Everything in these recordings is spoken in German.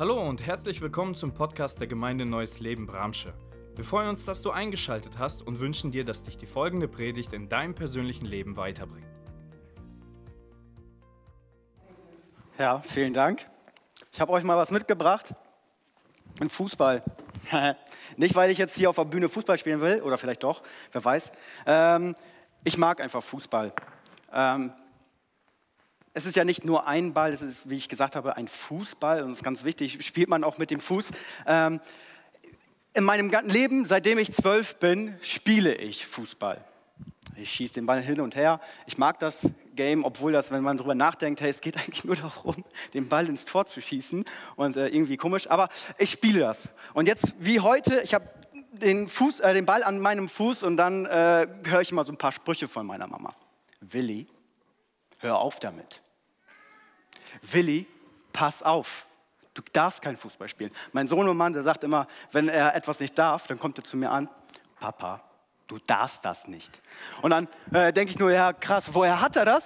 Hallo und herzlich willkommen zum Podcast der Gemeinde Neues Leben Bramsche. Wir freuen uns, dass du eingeschaltet hast und wünschen dir, dass dich die folgende Predigt in deinem persönlichen Leben weiterbringt. Ja, vielen Dank. Ich habe euch mal was mitgebracht. Ein Fußball. Nicht, weil ich jetzt hier auf der Bühne Fußball spielen will, oder vielleicht doch, wer weiß. Ähm, ich mag einfach Fußball. Ähm, es ist ja nicht nur ein Ball, es ist, wie ich gesagt habe, ein Fußball. Und das ist ganz wichtig, spielt man auch mit dem Fuß. Ähm, in meinem ganzen Leben, seitdem ich zwölf bin, spiele ich Fußball. Ich schieße den Ball hin und her. Ich mag das Game, obwohl das, wenn man darüber nachdenkt, hey, es geht eigentlich nur darum, den Ball ins Tor zu schießen und äh, irgendwie komisch. Aber ich spiele das. Und jetzt wie heute, ich habe den, äh, den Ball an meinem Fuß und dann äh, höre ich immer so ein paar Sprüche von meiner Mama. Willi, hör auf damit. Willi, pass auf. Du darfst kein Fußball spielen. Mein Sohn und Mann, der sagt immer, wenn er etwas nicht darf, dann kommt er zu mir an, Papa, du darfst das nicht. Und dann äh, denke ich nur, ja krass, woher hat er das?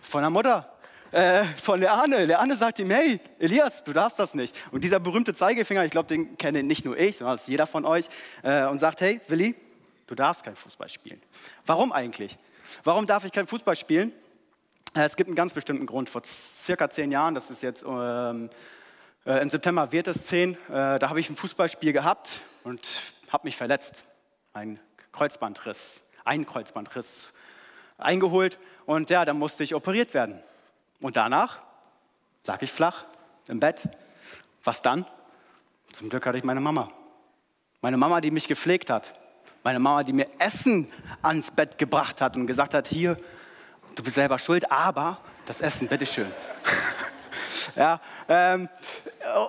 Von der Mutter. Äh, von der Arne. Der Arne sagt ihm, hey, Elias, du darfst das nicht. Und dieser berühmte Zeigefinger, ich glaube, den kenne nicht nur ich, sondern jeder von euch, äh, und sagt, hey, Willi, du darfst kein Fußball spielen. Warum eigentlich? Warum darf ich kein Fußball spielen? Äh, es gibt einen ganz bestimmten Grund. Vor circa zehn Jahren, das ist jetzt ähm, äh, im September wird es zehn, äh, da habe ich ein Fußballspiel gehabt und habe mich verletzt. Ein Kreuzbandriss, ein Kreuzbandriss eingeholt und ja, dann musste ich operiert werden. Und danach lag ich flach im Bett. Was dann? Zum Glück hatte ich meine Mama. Meine Mama, die mich gepflegt hat. Meine Mama, die mir Essen ans Bett gebracht hat und gesagt hat, hier, du bist selber schuld, aber das Essen, bitteschön. Ja, ähm,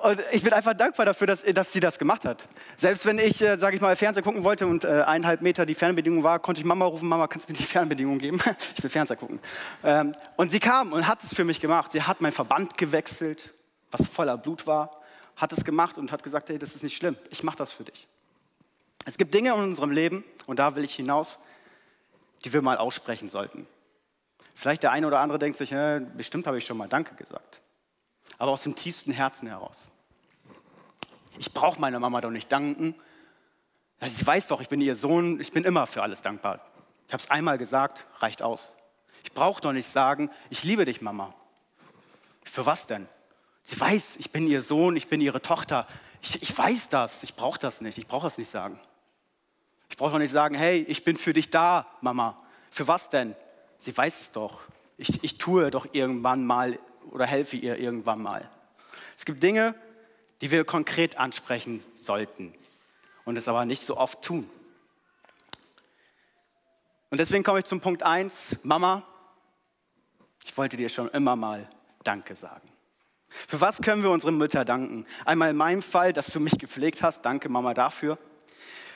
und ich bin einfach dankbar dafür, dass, dass sie das gemacht hat. Selbst wenn ich, äh, sage ich mal, Fernseher gucken wollte und äh, eineinhalb Meter die Fernbedienung war, konnte ich Mama rufen, Mama, kannst du mir die Fernbedienung geben? ich will Fernseher gucken. Ähm, und sie kam und hat es für mich gemacht. Sie hat mein Verband gewechselt, was voller Blut war, hat es gemacht und hat gesagt, hey, das ist nicht schlimm, ich mache das für dich. Es gibt Dinge in unserem Leben, und da will ich hinaus, die wir mal aussprechen sollten. Vielleicht der eine oder andere denkt sich, äh, bestimmt habe ich schon mal Danke gesagt aber aus dem tiefsten Herzen heraus. Ich brauche meiner Mama doch nicht danken. Sie weiß doch, ich bin ihr Sohn, ich bin immer für alles dankbar. Ich habe es einmal gesagt, reicht aus. Ich brauche doch nicht sagen, ich liebe dich, Mama. Für was denn? Sie weiß, ich bin ihr Sohn, ich bin ihre Tochter. Ich, ich weiß das, ich brauche das nicht, ich brauche das nicht sagen. Ich brauche doch nicht sagen, hey, ich bin für dich da, Mama. Für was denn? Sie weiß es doch. Ich, ich tue doch irgendwann mal oder helfe ihr irgendwann mal. Es gibt Dinge, die wir konkret ansprechen sollten und es aber nicht so oft tun. Und deswegen komme ich zum Punkt 1. Mama, ich wollte dir schon immer mal Danke sagen. Für was können wir unseren Mütter danken? Einmal in meinem Fall, dass du mich gepflegt hast. Danke, Mama, dafür.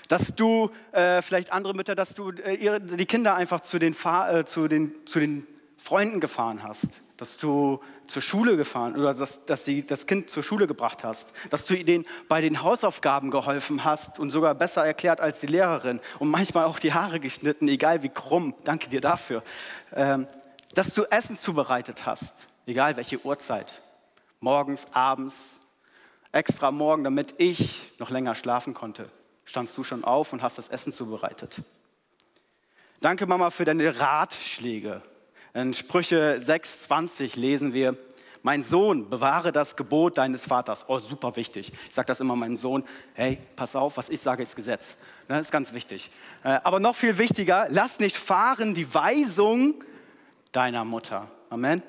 Dass du, äh, vielleicht andere Mütter, dass du äh, ihre, die Kinder einfach zu den, äh, zu, den, zu den Freunden gefahren hast. Dass du zur Schule gefahren oder dass, dass sie das Kind zur Schule gebracht hast, dass du ihnen bei den Hausaufgaben geholfen hast und sogar besser erklärt als die Lehrerin. Und manchmal auch die Haare geschnitten, egal wie krumm. Danke dir dafür. Ähm, dass du Essen zubereitet hast, egal welche Uhrzeit, morgens, abends, extra morgen, damit ich noch länger schlafen konnte, standst du schon auf und hast das Essen zubereitet. Danke, Mama, für deine Ratschläge in Sprüche 6,20 lesen wir, mein Sohn, bewahre das Gebot deines Vaters. Oh, super wichtig. Ich sage das immer meinem Sohn, hey, pass auf, was ich sage, ist Gesetz. Das ist ganz wichtig. Äh, aber noch viel wichtiger, lass nicht fahren die Weisung deiner Mutter. Amen.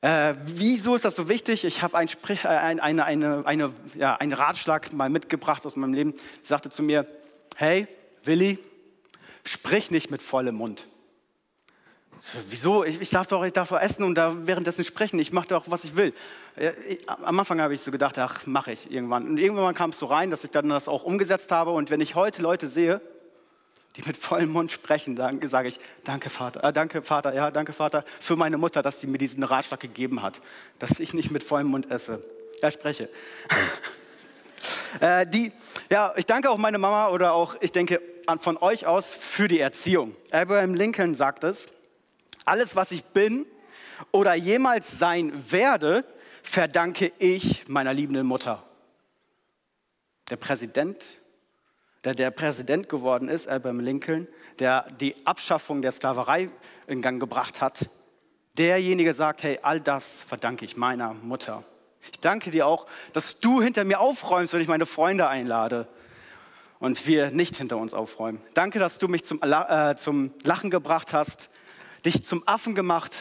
Äh, wieso ist das so wichtig? Ich habe ein äh, ein, eine, eine, eine, ja, einen Ratschlag mal mitgebracht aus meinem Leben. Sie sagte zu mir, hey, Willi, sprich nicht mit vollem Mund. Wieso? Ich, ich, darf doch, ich darf essen und da währenddessen sprechen. Ich mache doch, was ich will. Am Anfang habe ich so gedacht, ach, mache ich irgendwann. Und irgendwann kam es so rein, dass ich dann das auch umgesetzt habe. Und wenn ich heute Leute sehe, die mit vollem Mund sprechen, dann sage ich, danke Vater, äh, danke Vater, ja, danke Vater für meine Mutter, dass sie mir diesen Ratschlag gegeben hat, dass ich nicht mit vollem Mund esse, äh, spreche. äh, die, ja, ich danke auch meine Mama oder auch, ich denke von euch aus für die Erziehung. Abraham Lincoln sagt es, alles, was ich bin oder jemals sein werde, verdanke ich meiner liebenden Mutter. Der Präsident, der der Präsident geworden ist, Abraham Lincoln, der die Abschaffung der Sklaverei in Gang gebracht hat, derjenige sagt, hey, all das verdanke ich meiner Mutter. Ich danke dir auch, dass du hinter mir aufräumst, wenn ich meine Freunde einlade und wir nicht hinter uns aufräumen. Danke, dass du mich zum, äh, zum Lachen gebracht hast, dich zum Affen gemacht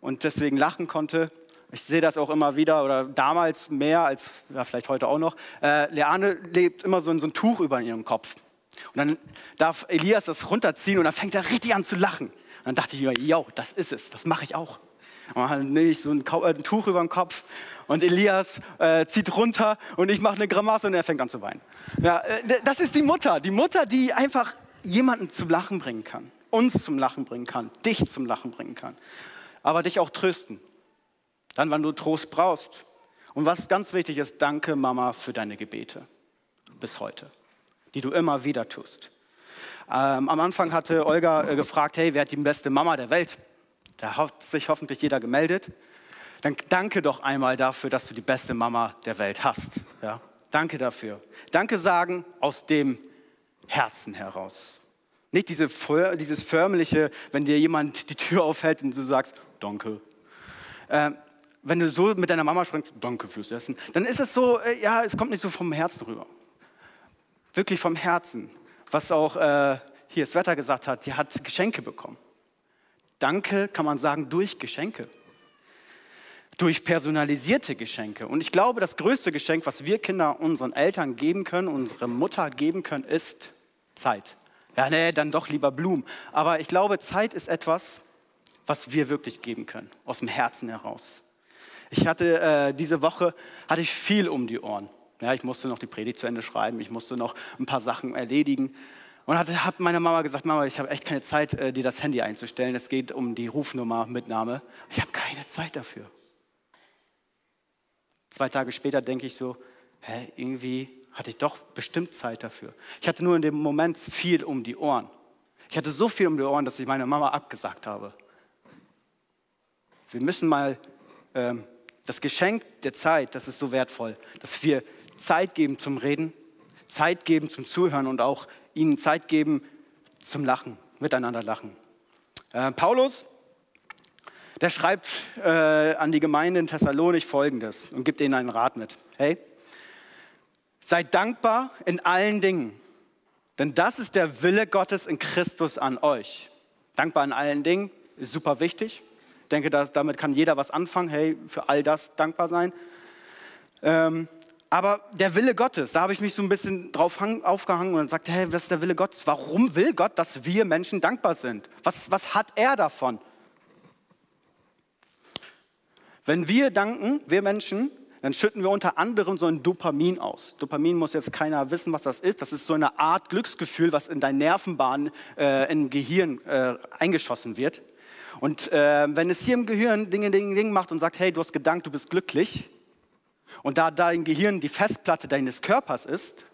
und deswegen lachen konnte. Ich sehe das auch immer wieder oder damals mehr als ja, vielleicht heute auch noch. Äh, Leane lebt immer so, so ein Tuch über ihrem Kopf. Und dann darf Elias das runterziehen und dann fängt er richtig an zu lachen. Und dann dachte ich mir, ja, das ist es, das mache ich auch. Und dann nehme ich so ein, äh, ein, Tuch über den Kopf und Elias äh, zieht runter und ich mache eine Grimasse und er fängt an zu weinen. Ja, äh, das ist die Mutter, die Mutter, die einfach jemanden zum Lachen bringen kann, uns zum Lachen bringen kann, dich zum Lachen bringen kann, aber dich auch trösten. Dann, wann du Trost brauchst. Und was ganz wichtig ist, danke Mama für deine Gebete bis heute, die du immer wieder tust. Ähm, am Anfang hatte Olga äh, gefragt, hey, wer hat die beste Mama der Welt? Da hat sich hoffentlich jeder gemeldet. Dann danke doch einmal dafür, dass du die beste Mama der Welt hast. Ja? Danke dafür. Danke sagen aus dem Herzen heraus. Nicht diese, dieses förmliche, wenn dir jemand die Tür aufhält und du sagst, danke. Äh, wenn du so mit deiner Mama sprichst, danke fürs Essen, dann ist es so, äh, ja, es kommt nicht so vom Herzen rüber. Wirklich vom Herzen. Was auch äh, hier das Wetter gesagt hat, sie hat Geschenke bekommen. Danke kann man sagen durch Geschenke. Durch personalisierte Geschenke. Und ich glaube, das größte Geschenk, was wir Kinder unseren Eltern geben können, unsere Mutter geben können, ist Zeit. Ja, nee, dann doch lieber Blumen. Aber ich glaube, Zeit ist etwas, was wir wirklich geben können, aus dem Herzen heraus. Ich hatte äh, diese Woche hatte ich viel um die Ohren. Ja, ich musste noch die Predigt zu Ende schreiben, ich musste noch ein paar Sachen erledigen. Und hatte, habe meiner Mama gesagt, Mama, ich habe echt keine Zeit, äh, dir das Handy einzustellen. Es geht um die Rufnummer-Mitnahme. Ich habe keine Zeit dafür. Zwei Tage später denke ich so, hä, irgendwie hatte ich doch bestimmt Zeit dafür. Ich hatte nur in dem Moment viel um die Ohren. Ich hatte so viel um die Ohren, dass ich meiner Mama abgesagt habe. Wir müssen mal, ähm, das Geschenk der Zeit, das ist so wertvoll, dass wir Zeit geben zum Reden, Zeit geben zum Zuhören und auch ihnen Zeit geben zum Lachen, miteinander lachen. Äh, Paulus, der schreibt äh, an die Gemeinde in Thessalonich folgendes und gibt ihnen einen Rat mit. Hey, seid dankbar in allen Dingen, denn das ist der Wille Gottes in Christus an euch. Dankbar in allen Dingen ist super wichtig. Denke, dass, damit kann jeder was anfangen. Hey, für all das dankbar sein. Ähm, aber der Wille Gottes, da habe ich mich so ein bisschen drauf aufgehangen und sagte, hey, was ist der Wille Gottes? Warum will Gott, dass wir Menschen dankbar sind? Was, was hat er davon? Wenn wir danken, wir Menschen, dann schütten wir unter anderem so ein Dopamin aus. Dopamin muss jetzt keiner wissen, was das ist. Das ist so eine Art Glücksgefühl, was in deinen Nervenbahnen äh, im Gehirn äh, eingeschossen wird. Und äh, wenn es hier im Gehirn Dinge, Dinge, Dinge macht und sagt, hey, du hast gedankt, du bist glücklich, und da dein Gehirn die Festplatte deines Körpers ist,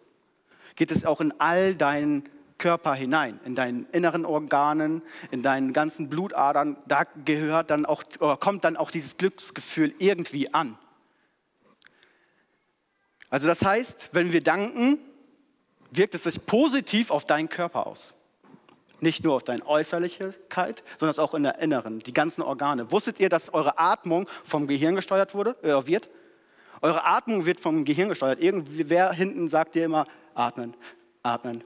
geht es auch in all deinen Körper hinein, in deinen inneren Organen, in deinen ganzen Blutadern. Da gehört dann auch, oder kommt dann auch dieses Glücksgefühl irgendwie an. Also das heißt, wenn wir danken, wirkt es sich positiv auf deinen Körper aus. Nicht nur auf deine Äußerlichkeit, sondern auch in der Inneren, die ganzen Organe. Wusstet ihr, dass eure Atmung vom Gehirn gesteuert wurde, äh, wird? Eure Atmung wird vom Gehirn gesteuert. Irgendwer hinten sagt dir immer, atmen, atmen.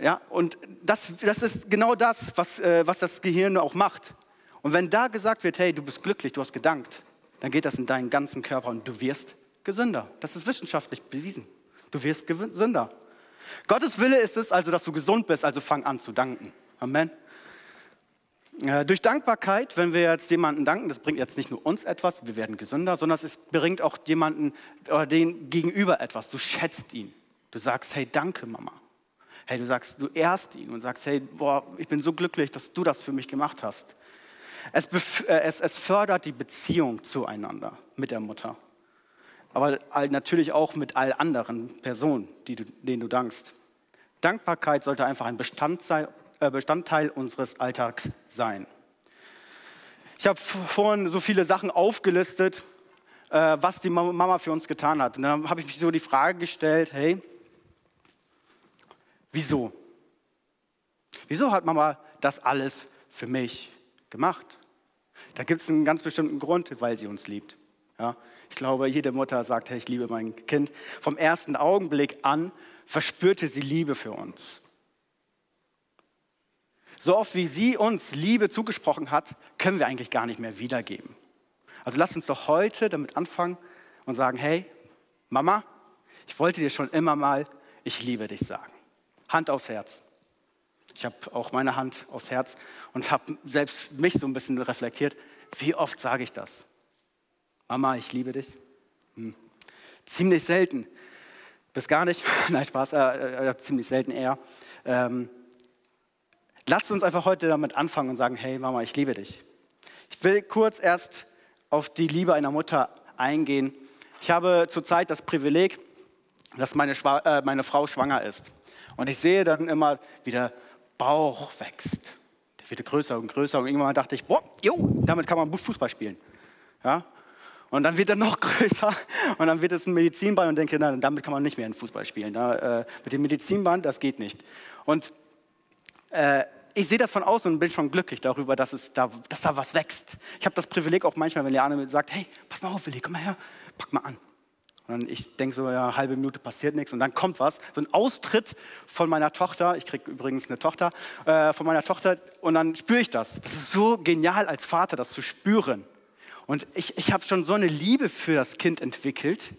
Ja, und das, das ist genau das, was, äh, was das Gehirn auch macht. Und wenn da gesagt wird, hey, du bist glücklich, du hast gedankt, dann geht das in deinen ganzen Körper und du wirst gesünder. Das ist wissenschaftlich bewiesen. Du wirst gesünder. Gottes Wille ist es also, dass du gesund bist, also fang an zu danken. Amen. Äh, durch Dankbarkeit, wenn wir jetzt jemanden danken, das bringt jetzt nicht nur uns etwas, wir werden gesünder, sondern es bringt auch jemanden oder den Gegenüber etwas. Du schätzt ihn. Du sagst, hey, danke, Mama. Hey, du sagst, du ehrst ihn und sagst, hey, boah, ich bin so glücklich, dass du das für mich gemacht hast. Es, äh, es, es fördert die Beziehung zueinander mit der Mutter. Aber natürlich auch mit all anderen Personen, du, denen du dankst. Dankbarkeit sollte einfach ein Bestandteil äh, Bestandteil unseres Alltags sein. Ich habe vorhin so viele Sachen aufgelistet, äh, was die Mama für uns getan hat. Und dann habe ich mich so die Frage gestellt, hey, wieso? Wieso hat Mama das alles für mich gemacht? Da gibt es einen ganz bestimmten Grund, weil sie uns liebt. Ja? Ich glaube, jede Mutter sagt, hey, ich liebe mein Kind. Vom ersten Augenblick an verspürte sie Liebe für uns. So oft wie sie uns Liebe zugesprochen hat, können wir eigentlich gar nicht mehr wiedergeben. Also lasst uns doch heute damit anfangen und sagen, hey, Mama, ich wollte dir schon immer mal, ich liebe dich sagen. Hand aufs Herz. Ich habe auch meine Hand aufs Herz und habe selbst mich so ein bisschen reflektiert. Wie oft sage ich das? Mama, ich liebe dich. Hm. Ziemlich selten. Bis gar nicht. Nein, Spaß. Äh, äh, ziemlich selten eher. Ähm, lasst uns einfach heute damit anfangen und sagen, hey Mama, ich liebe dich. Ich will kurz erst auf die Liebe einer Mutter eingehen. Ich habe zurzeit das Privileg, dass meine, äh, meine Frau schwanger ist. Und ich sehe dann immer, wie der Bauch wächst. Der wird größer und größer. Und irgendwann dachte ich, boah, jo, damit kann man Fußball spielen. Ja? Und dann wird er noch größer und dann wird es ein Medizinband und denke, nein, damit kann man nicht mehr in Fußball spielen. Da, äh, mit dem Medizinband, das geht nicht. Und äh, ich sehe das von außen und bin schon glücklich darüber, dass, es da, dass da was wächst. Ich habe das Privileg auch manchmal, wenn Liane sagt, hey, pass mal auf, Willi, komm mal her, pack mal an. Und dann ich denke so, ja, halbe Minute passiert nichts und dann kommt was. So ein Austritt von meiner Tochter, ich kriege übrigens eine Tochter, äh, von meiner Tochter und dann spüre ich das. Das ist so genial als Vater, das zu spüren. Und ich, ich habe schon so eine Liebe für das Kind entwickelt.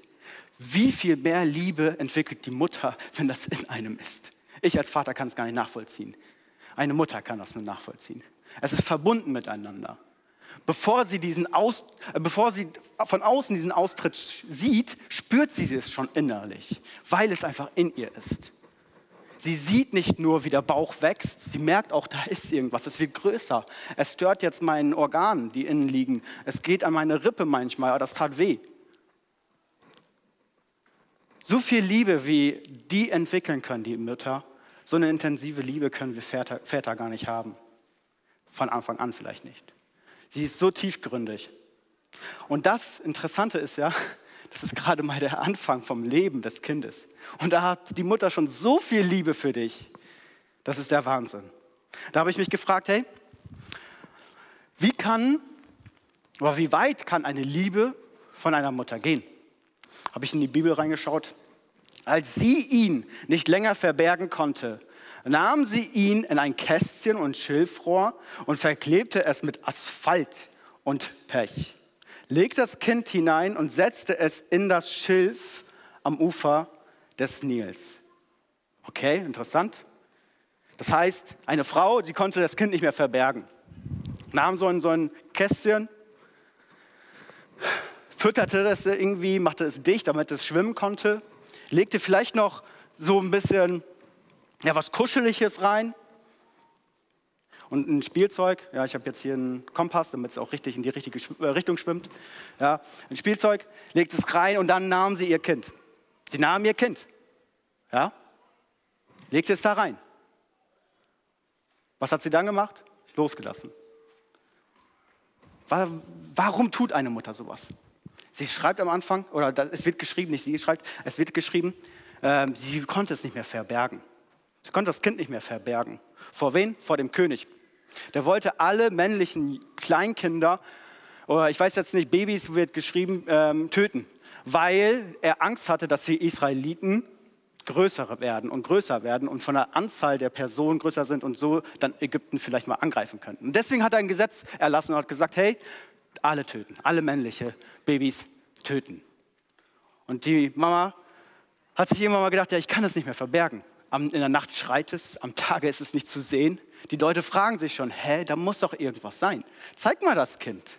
Wie viel mehr Liebe entwickelt die Mutter, wenn das in einem ist? Ich als Vater kann es gar nicht nachvollziehen. Eine Mutter kann das nur nachvollziehen. Es ist verbunden miteinander. Bevor sie, diesen Aus, äh, bevor sie von außen diesen Austritt sieht, spürt sie es schon innerlich, weil es einfach in ihr ist. Sie sieht nicht nur, wie der Bauch wächst, sie merkt auch, da ist irgendwas, es wird größer. Es stört jetzt meinen Organen, die innen liegen. Es geht an meine Rippe manchmal, aber das tat weh. So viel Liebe, wie die entwickeln können, die Mütter, so eine intensive Liebe können wir Väter, Väter gar nicht haben. Von Anfang an vielleicht nicht. Sie ist so tiefgründig. Und das Interessante ist ja, das ist gerade mal der Anfang vom Leben des Kindes. Und da hat die Mutter schon so viel Liebe für dich. Das ist der Wahnsinn. Da habe ich mich gefragt, hey, wie kann, oder wie weit kann eine Liebe von einer Mutter gehen? Habe ich in die Bibel reingeschaut. Als sie ihn nicht länger verbergen konnte, nahm sie ihn in ein Kästchen und Schilfrohr und verklebte es mit Asphalt und Pech legte das Kind hinein und setzte es in das Schilf am Ufer des Nils. Okay, interessant. Das heißt, eine Frau, sie konnte das Kind nicht mehr verbergen. Nahm so ein, so ein Kästchen, fütterte das irgendwie, machte es dicht, damit es schwimmen konnte, legte vielleicht noch so ein bisschen ja, was Kuscheliges rein, und ein Spielzeug, ja, ich habe jetzt hier einen Kompass, damit es auch richtig in die richtige äh, Richtung schwimmt. Ja, ein Spielzeug, legt es rein und dann nahm sie ihr Kind. Sie nahm ihr Kind. Ja, legt es da rein. Was hat sie dann gemacht? Losgelassen. Warum tut eine Mutter sowas? Sie schreibt am Anfang, oder es wird geschrieben, nicht sie schreibt, es wird geschrieben, äh, sie konnte es nicht mehr verbergen. Sie konnte das Kind nicht mehr verbergen. Vor wen? Vor dem König. Der wollte alle männlichen Kleinkinder, oder ich weiß jetzt nicht, Babys wird geschrieben, ähm, töten, weil er Angst hatte, dass die Israeliten größer werden und größer werden und von der Anzahl der Personen größer sind und so dann Ägypten vielleicht mal angreifen könnten. Und deswegen hat er ein Gesetz erlassen und hat gesagt, hey, alle töten, alle männliche Babys töten. Und die Mama hat sich irgendwann mal gedacht, ja, ich kann das nicht mehr verbergen. In der Nacht schreit es, am Tage ist es nicht zu sehen. Die Leute fragen sich schon, hä, da muss doch irgendwas sein. Zeig mal das Kind.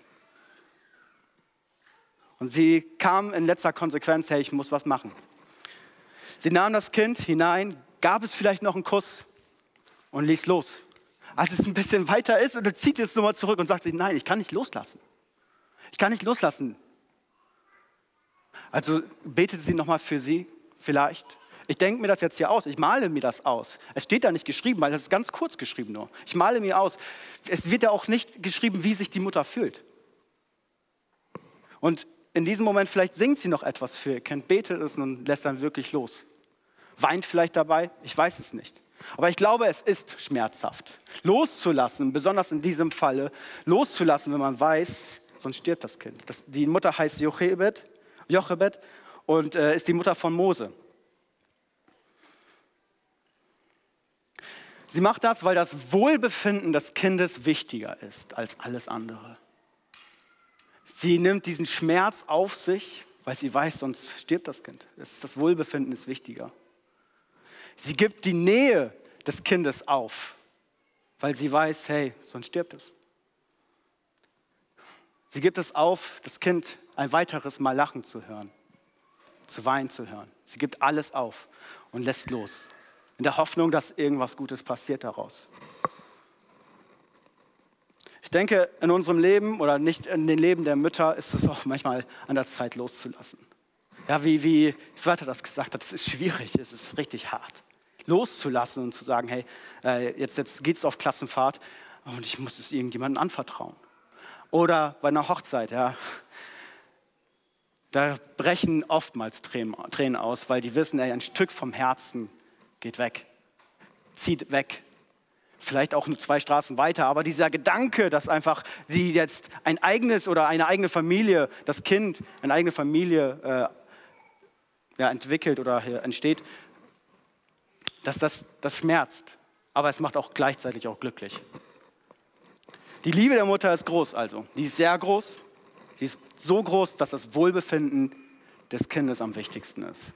Und sie kam in letzter Konsequenz, hey, ich muss was machen. Sie nahm das Kind hinein, gab es vielleicht noch einen Kuss und ließ los. Als es ein bisschen weiter ist, und zieht es nochmal zurück und sagt sich, nein, ich kann nicht loslassen. Ich kann nicht loslassen. Also betet sie nochmal für sie, vielleicht. Ich denke mir das jetzt hier aus, ich male mir das aus. Es steht da nicht geschrieben, weil das ist ganz kurz geschrieben nur. Ich male mir aus. Es wird ja auch nicht geschrieben, wie sich die Mutter fühlt. Und in diesem Moment, vielleicht singt sie noch etwas für ihr Kind, betet es und lässt dann wirklich los. Weint vielleicht dabei, ich weiß es nicht. Aber ich glaube, es ist schmerzhaft. Loszulassen, besonders in diesem Falle, loszulassen, wenn man weiß, sonst stirbt das Kind. Das, die Mutter heißt Jochebed, Jochebed und äh, ist die Mutter von Mose. Sie macht das, weil das Wohlbefinden des Kindes wichtiger ist als alles andere. Sie nimmt diesen Schmerz auf sich, weil sie weiß, sonst stirbt das Kind. Das Wohlbefinden ist wichtiger. Sie gibt die Nähe des Kindes auf, weil sie weiß, hey, sonst stirbt es. Sie gibt es auf, das Kind ein weiteres Mal lachen zu hören, zu weinen zu hören. Sie gibt alles auf und lässt los, in der Hoffnung, dass irgendwas Gutes passiert daraus. Ich denke, in unserem Leben oder nicht in den Leben der Mütter ist es auch manchmal an der Zeit loszulassen. Ja, wie, wie Sveta das gesagt hat, es ist schwierig, es ist richtig hart. Loszulassen und zu sagen, hey, äh, jetzt, jetzt geht es auf Klassenfahrt und ich muss es irgendjemandem anvertrauen. Oder bei einer Hochzeit, ja, da brechen oftmals Tränen aus, weil die wissen, ey, ein Stück vom Herzen geht weg, zieht weg. Vielleicht auch nur zwei Straßen weiter, aber dieser Gedanke, dass einfach sie jetzt ein eigenes oder eine eigene Familie, das Kind, eine eigene Familie äh, ja, entwickelt oder entsteht, dass das, das schmerzt, aber es macht auch gleichzeitig auch glücklich. Die Liebe der Mutter ist groß also. Die ist sehr groß. Sie ist so groß, dass das Wohlbefinden des Kindes am wichtigsten ist.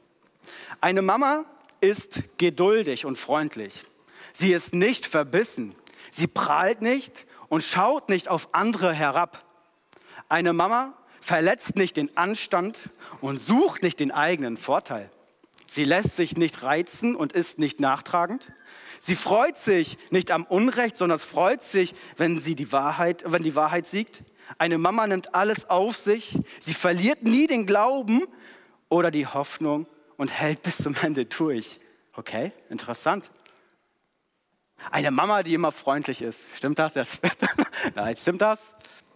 Eine Mama ist geduldig und freundlich. Sie ist nicht verbissen. Sie prahlt nicht und schaut nicht auf andere herab. Eine Mama verletzt nicht den Anstand und sucht nicht den eigenen Vorteil. Sie lässt sich nicht reizen und ist nicht nachtragend. Sie freut sich nicht am Unrecht, sondern freut sich, wenn, sie die, Wahrheit, wenn die Wahrheit siegt. Eine Mama nimmt alles auf sich. Sie verliert nie den Glauben oder die Hoffnung und hält bis zum Ende durch. Okay, interessant. Eine Mama, die immer freundlich ist. Stimmt das? das Nein, stimmt das?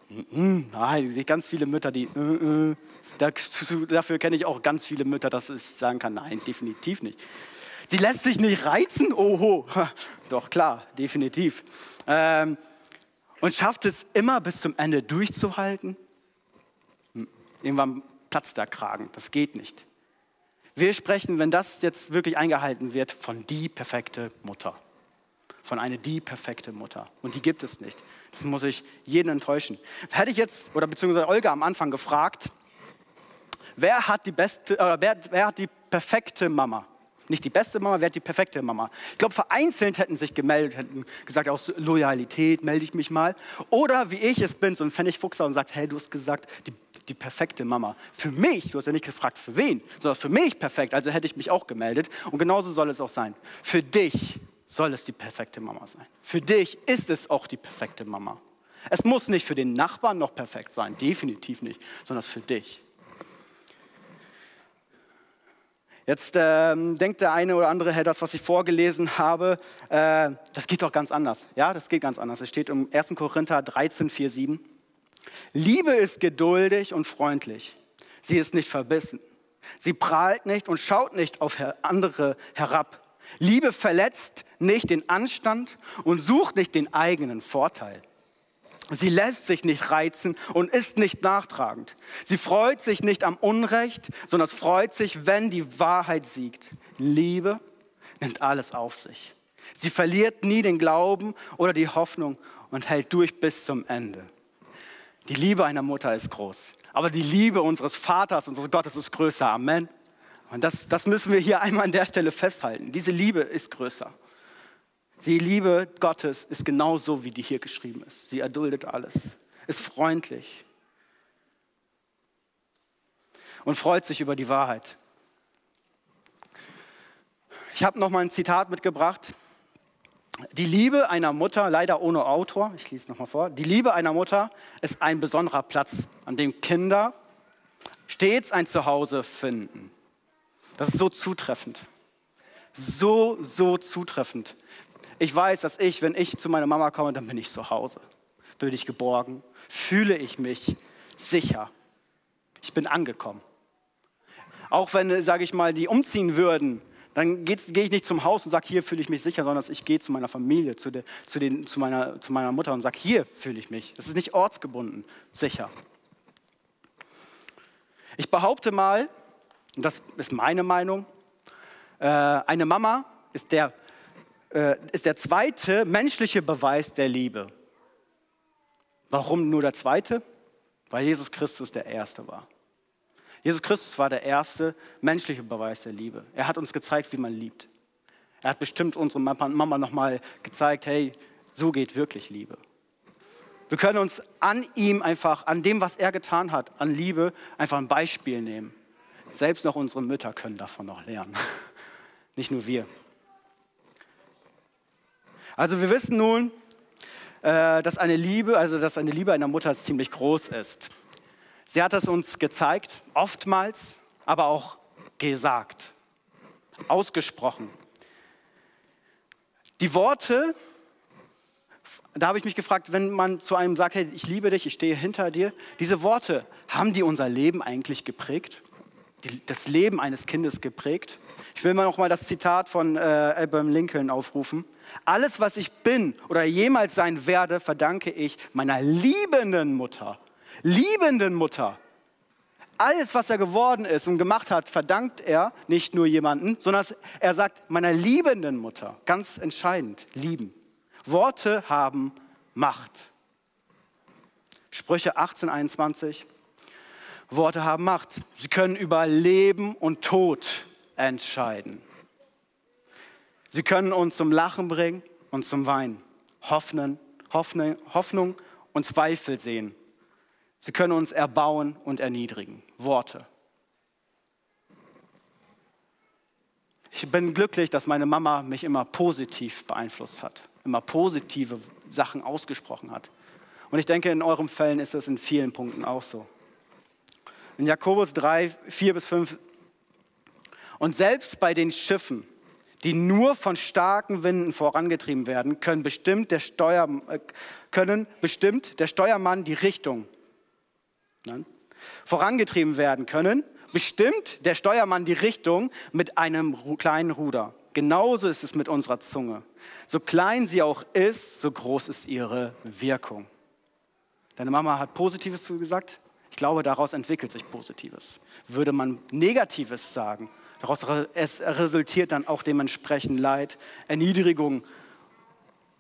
Nein, ich sehe ganz viele Mütter, die. Dafür kenne ich auch ganz viele Mütter, dass ich sagen kann, nein, definitiv nicht. Sie lässt sich nicht reizen? Oho, doch klar, definitiv. Ähm, und schafft es immer bis zum Ende durchzuhalten? Hm, irgendwann platzt der Kragen, das geht nicht. Wir sprechen, wenn das jetzt wirklich eingehalten wird, von die perfekte Mutter. Von einer die perfekte Mutter. Und die gibt es nicht. Das muss ich jeden enttäuschen. Hätte ich jetzt, oder beziehungsweise Olga am Anfang gefragt, wer hat die beste, äh, wer, wer hat die perfekte Mama? Nicht die beste Mama, wer hat die perfekte Mama? Ich glaube, vereinzelt hätten sich gemeldet, hätten gesagt, aus Loyalität melde ich mich mal. Oder wie ich es bin, so ein Pfennigfuchser und sagt, hey, du hast gesagt, die, die perfekte Mama. Für mich, du hast ja nicht gefragt, für wen, sondern für mich perfekt, also hätte ich mich auch gemeldet. Und genauso soll es auch sein. Für dich soll es die perfekte Mama sein. Für dich ist es auch die perfekte Mama. Es muss nicht für den Nachbarn noch perfekt sein, definitiv nicht, sondern für dich. Jetzt ähm, denkt der eine oder andere, hey, das, was ich vorgelesen habe, äh, das geht doch ganz anders. Ja, das geht ganz anders. Es steht im 1. Korinther 13, 4, 7. Liebe ist geduldig und freundlich. Sie ist nicht verbissen. Sie prahlt nicht und schaut nicht auf andere herab. Liebe verletzt nicht den Anstand und sucht nicht den eigenen Vorteil. Sie lässt sich nicht reizen und ist nicht nachtragend. Sie freut sich nicht am Unrecht, sondern freut sich, wenn die Wahrheit siegt. Liebe nimmt alles auf sich. Sie verliert nie den Glauben oder die Hoffnung und hält durch bis zum Ende. Die Liebe einer Mutter ist groß, aber die Liebe unseres Vaters, unseres Gottes ist größer. Amen. Und das, das müssen wir hier einmal an der Stelle festhalten. Diese Liebe ist größer. Die Liebe Gottes ist genauso, wie die hier geschrieben ist. Sie erduldet alles, ist freundlich und freut sich über die Wahrheit. Ich habe noch mal ein Zitat mitgebracht. Die Liebe einer Mutter, leider ohne Autor, ich lese es nochmal vor. Die Liebe einer Mutter ist ein besonderer Platz, an dem Kinder stets ein Zuhause finden. Das ist so zutreffend. So, so zutreffend. Ich weiß, dass ich, wenn ich zu meiner Mama komme, dann bin ich zu Hause. Bin ich geborgen, fühle ich mich sicher. Ich Ich bin angekommen. Auch wenn, sage ich mal, die umziehen würden, dann gehe ich nicht zum Haus und sage, hier fühle ich mich sicher, sondern ich gehe zu meiner Familie, zu, de, zu, den, zu, meiner, zu meiner Mutter und sage, hier fühle ich mich. Das ist nicht ortsgebunden, sicher. Ich behaupte mal, und das ist meine Meinung, äh, eine Mama ist der, äh, ist der zweite menschliche Beweis der Liebe. Warum nur der zweite? Weil Jesus Christus der erste war. Jesus Christus war der erste menschliche Beweis der Liebe. Er hat uns gezeigt, wie man liebt. Er hat bestimmt unsere Mama nochmal gezeigt, hey, so geht wirklich Liebe. Wir können uns an ihm einfach, an dem, was er getan hat, an Liebe, einfach ein Beispiel nehmen. Selbst noch unsere Mütter können davon noch lernen. Nicht nur wir. Also wir wissen nun, äh, dass eine Liebe, also dass eine Liebe einer Mutter ziemlich groß ist. Sie hat es uns gezeigt, oftmals, aber auch gesagt, ausgesprochen. Die Worte, da habe ich mich gefragt, wenn man zu einem sagt, hey, ich liebe dich, ich stehe hinter dir, diese Worte, haben die unser Leben eigentlich geprägt? Die, das Leben eines Kindes geprägt? Ich will mal noch mal das Zitat von äh, Abraham Lincoln aufrufen. Alles, was ich bin oder jemals sein werde, verdanke ich meiner liebenden Mutter liebenden Mutter. Alles, was er geworden ist und gemacht hat, verdankt er nicht nur jemanden, sondern er sagt meiner liebenden Mutter. Ganz entscheidend, lieben. Worte haben Macht. Sprüche 18, 21. Worte haben Macht. Sie können über Leben und Tod entscheiden. Sie können uns zum Lachen bringen und zum Weinen, Hoffnung, Hoffnung, Hoffnung und Zweifel sehen. Sie können uns erbauen und erniedrigen. Worte. Ich bin glücklich, dass meine Mama mich immer positiv beeinflusst hat, immer positive Sachen ausgesprochen hat. Und ich denke, in euren Fällen ist es in vielen Punkten auch so. In Jakobus 3, 4 bis 5. Und selbst bei den Schiffen, die nur von starken Winden vorangetrieben werden, können bestimmt der, Steuer, äh, können bestimmt der Steuermann die Richtung vorangetrieben werden können, bestimmt der Steuermann die Richtung mit einem kleinen Ruder. Genauso ist es mit unserer Zunge. So klein sie auch ist, so groß ist ihre Wirkung. Deine Mama hat Positives gesagt. Ich glaube, daraus entwickelt sich Positives. Würde man Negatives sagen, daraus es resultiert dann auch dementsprechend Leid, Erniedrigung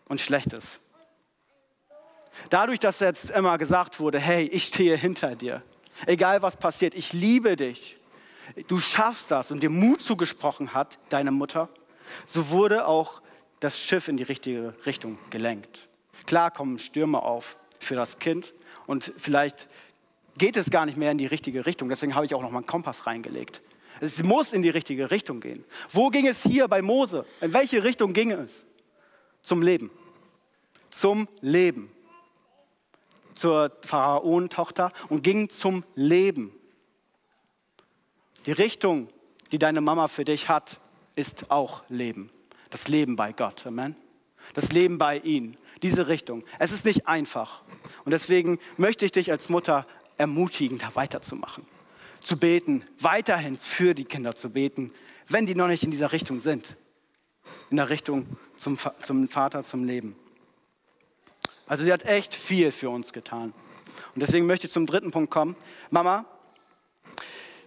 und Schlechtes. Dadurch, dass jetzt immer gesagt wurde, hey, ich stehe hinter dir, egal was passiert, ich liebe dich, du schaffst das und dir Mut zugesprochen hat, deine Mutter, so wurde auch das Schiff in die richtige Richtung gelenkt. Klar kommen Stürme auf für das Kind und vielleicht geht es gar nicht mehr in die richtige Richtung. Deswegen habe ich auch noch mal einen Kompass reingelegt. Es muss in die richtige Richtung gehen. Wo ging es hier bei Mose? In welche Richtung ging es? Zum Leben. Zum Leben zur Pharaonentochter und ging zum Leben. Die Richtung, die deine Mama für dich hat, ist auch Leben. Das Leben bei Gott. Amen. Das Leben bei ihm. Diese Richtung. Es ist nicht einfach. Und deswegen möchte ich dich als Mutter ermutigen, da weiterzumachen. Zu beten, weiterhin für die Kinder zu beten, wenn die noch nicht in dieser Richtung sind. In der Richtung zum, zum Vater, zum Leben. Also sie hat echt viel für uns getan. Und deswegen möchte ich zum dritten Punkt kommen. Mama,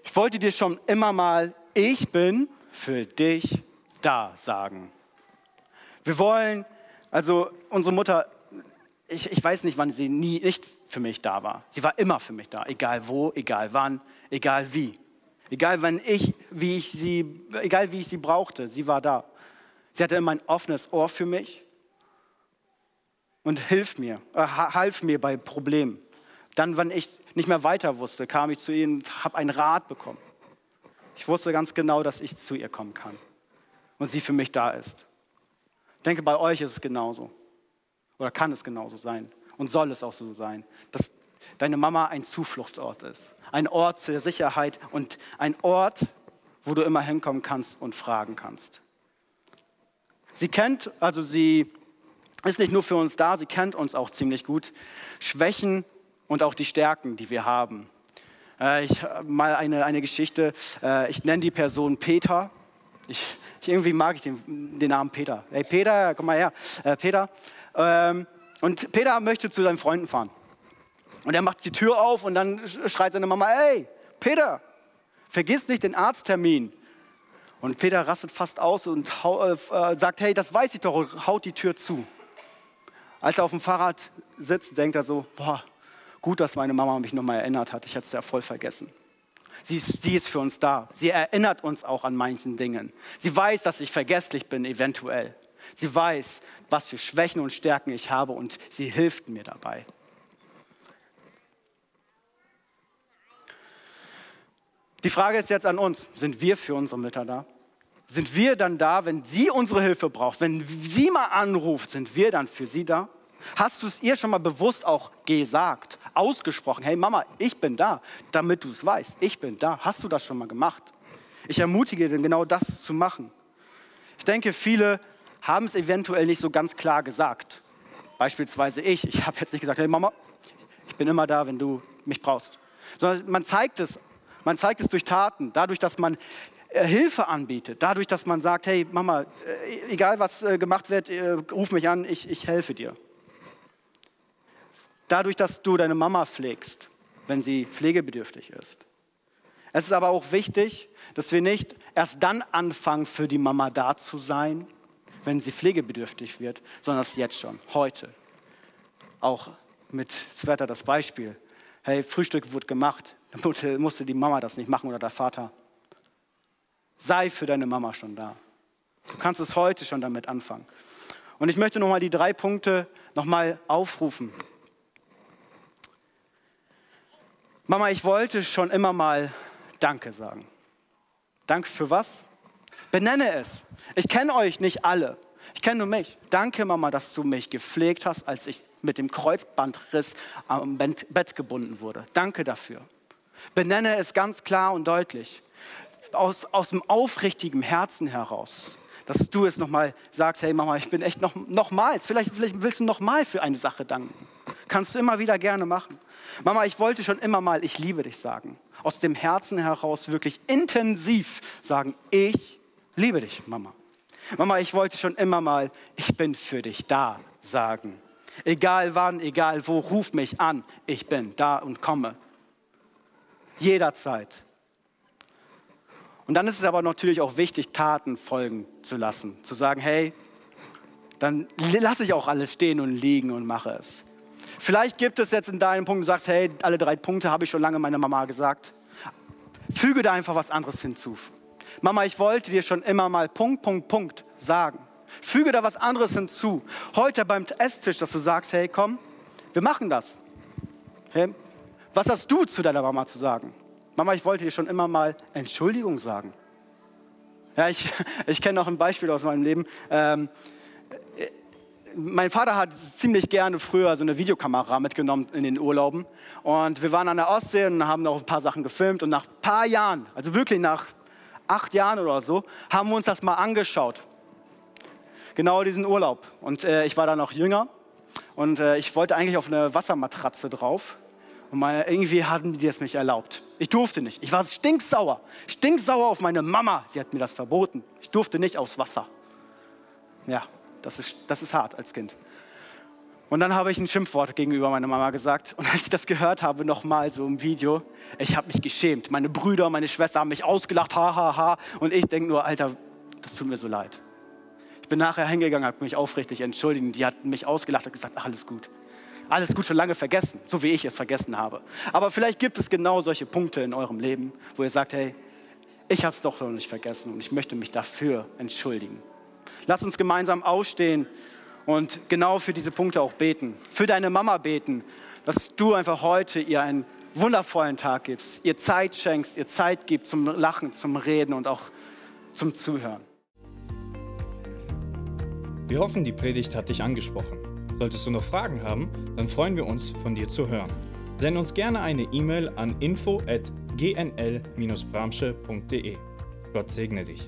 ich wollte dir schon immer mal, ich bin für dich da sagen. Wir wollen, also unsere Mutter, ich, ich weiß nicht, wann sie nie nicht für mich da war. Sie war immer für mich da, egal wo, egal wann, egal wie. Egal wann ich, wie ich sie, egal wie ich sie brauchte, sie war da. Sie hatte immer ein offenes Ohr für mich und hilf mir, äh, half mir bei Problemen. Dann, wenn ich nicht mehr weiter wusste, kam ich zu ihr und habe einen Rat bekommen. Ich wusste ganz genau, dass ich zu ihr kommen kann und sie für mich da ist. Ich denke, bei euch ist es genauso. Oder kann es genauso sein. Und soll es auch so sein, dass deine Mama ein Zufluchtsort ist. Ein Ort zur Sicherheit und ein Ort, wo du immer hinkommen kannst und fragen kannst. Sie kennt, also sie ist nicht nur für uns da, sie kennt uns auch ziemlich gut. Schwächen und auch die Stärken, die wir haben. Äh, ich mal eine, eine Geschichte. Äh, ich nenne die Person Peter. Ich, ich, irgendwie mag ich den, den, Namen Peter. Hey Peter, komm mal her. Äh, Peter. Ähm, und Peter möchte zu seinen Freunden fahren. Und er macht die Tür auf und dann schreit seine Mama, hey, Peter, vergiss nicht den Arzttermin. Und Peter rastet fast aus und äh, äh, sagt, hey, das weiß ich doch, haut die Tür zu. Als er auf dem Fahrrad sitzt, denkt er so, boah, gut, dass meine Mama mich nochmal erinnert hat, ich hätte es ja voll vergessen. Sie ist, sie ist für uns da. Sie erinnert uns auch an manchen Dingen. Sie weiß, dass ich vergesslich bin, eventuell. Sie weiß, was für Schwächen und Stärken ich habe und sie hilft mir dabei. Die Frage ist jetzt an uns, sind wir für unsere Mütter da? Sind wir dann da, wenn sie unsere Hilfe braucht? Wenn sie mal anruft, sind wir dann für sie da? Hast du es ihr schon mal bewusst auch gesagt, ausgesprochen? Hey Mama, ich bin da, damit du es weißt. Ich bin da. Hast du das schon mal gemacht? Ich ermutige dich, genau das zu machen. Ich denke, viele haben es eventuell nicht so ganz klar gesagt. Beispielsweise ich. Ich habe jetzt nicht gesagt, hey Mama, ich bin immer da, wenn du mich brauchst. Sondern man zeigt es man zeigt es durch Taten, dadurch, dass man Hilfe anbietet, dadurch, dass man sagt, hey Mama, äh, egal was äh, gemacht wird, ruf mich an, ich, ich helfe dir. Dadurch, dass du deine Mama pflegst, wenn sie pflegebedürftig ist. Es ist aber auch wichtig, dass wir nicht erst dann anfangen, für die Mama da zu sein, wenn sie pflegebedürftig wird, sondern es jetzt schon, heute. Auch mit Sweater das Beispiel. Hey, Frühstück wurde gemacht, musste die Mama das nicht machen oder der Vater. Sei für deine Mama schon da. Du kannst es heute schon damit anfangen. Und ich möchte nochmal die drei Punkte nochmal aufrufen. Mama, ich wollte schon immer mal Danke sagen. Danke für was? Benenne es. Ich kenne euch nicht alle. Ich kenne nur mich. Danke, Mama, dass du mich gepflegt hast, als ich mit dem Kreuzbandriss am Bett gebunden wurde. Danke dafür. Benenne es ganz klar und deutlich. Aus, aus dem aufrichtigen Herzen heraus. Dass du es nochmal sagst, hey Mama, ich bin echt noch, nochmals, vielleicht, vielleicht willst du nochmal für eine Sache danken. Kannst du immer wieder gerne machen. Mama, ich wollte schon immer mal, ich liebe dich sagen. Aus dem Herzen heraus wirklich intensiv sagen, ich liebe dich, Mama. Mama, ich wollte schon immer mal, ich bin für dich da sagen. Egal wann, egal wo, ruf mich an, ich bin da und komme. Jederzeit. Und dann ist es aber natürlich auch wichtig, Taten folgen zu lassen. Zu sagen, hey, dann lasse ich auch alles stehen und liegen und mache es. Vielleicht gibt es jetzt in deinem Punkt, du sagst, hey, alle drei Punkte habe ich schon lange meiner Mama gesagt. Füge da einfach was anderes hinzu. Mama, ich wollte dir schon immer mal Punkt, Punkt, Punkt sagen. Füge da was anderes hinzu. Heute beim Esstisch, dass du sagst, hey, komm, wir machen das. Hey, was hast du zu deiner Mama zu sagen? Mama, ich wollte dir schon immer mal Entschuldigung sagen. Ja, ich, ich kenne noch ein Beispiel aus meinem Leben. Ähm, mein Vater hat ziemlich gerne früher so eine Videokamera mitgenommen in den Urlauben. Und wir waren an der Ostsee und haben noch ein paar Sachen gefilmt. Und nach ein paar Jahren, also wirklich nach acht Jahren oder so, haben wir uns das mal angeschaut. Genau diesen Urlaub. Und äh, ich war da noch jünger. Und äh, ich wollte eigentlich auf eine Wassermatratze drauf. Und meine, irgendwie hatten die das nicht erlaubt. Ich durfte nicht. Ich war stinksauer. Stinksauer auf meine Mama. Sie hat mir das verboten. Ich durfte nicht aufs Wasser. Ja, das ist, das ist hart als Kind. Und dann habe ich ein Schimpfwort gegenüber meiner Mama gesagt. Und als ich das gehört habe, nochmal so im Video, ich habe mich geschämt. Meine Brüder, meine Schwester haben mich ausgelacht, ha, ha, ha. Und ich denke nur, Alter, das tut mir so leid. Ich bin nachher hingegangen, habe mich aufrichtig entschuldigt. Die hat mich ausgelacht und gesagt, ach, alles gut alles gut schon lange vergessen, so wie ich es vergessen habe. Aber vielleicht gibt es genau solche Punkte in eurem Leben, wo ihr sagt, hey, ich habe es doch noch nicht vergessen und ich möchte mich dafür entschuldigen. Lass uns gemeinsam aufstehen und genau für diese Punkte auch beten. Für deine Mama beten, dass du einfach heute ihr einen wundervollen Tag gibst, ihr Zeit schenkst, ihr Zeit gibst zum Lachen, zum Reden und auch zum Zuhören. Wir hoffen, die Predigt hat dich angesprochen. Solltest du noch Fragen haben, dann freuen wir uns, von dir zu hören. Send uns gerne eine E-Mail an info@gnl-bramsche.de. Gott segne dich.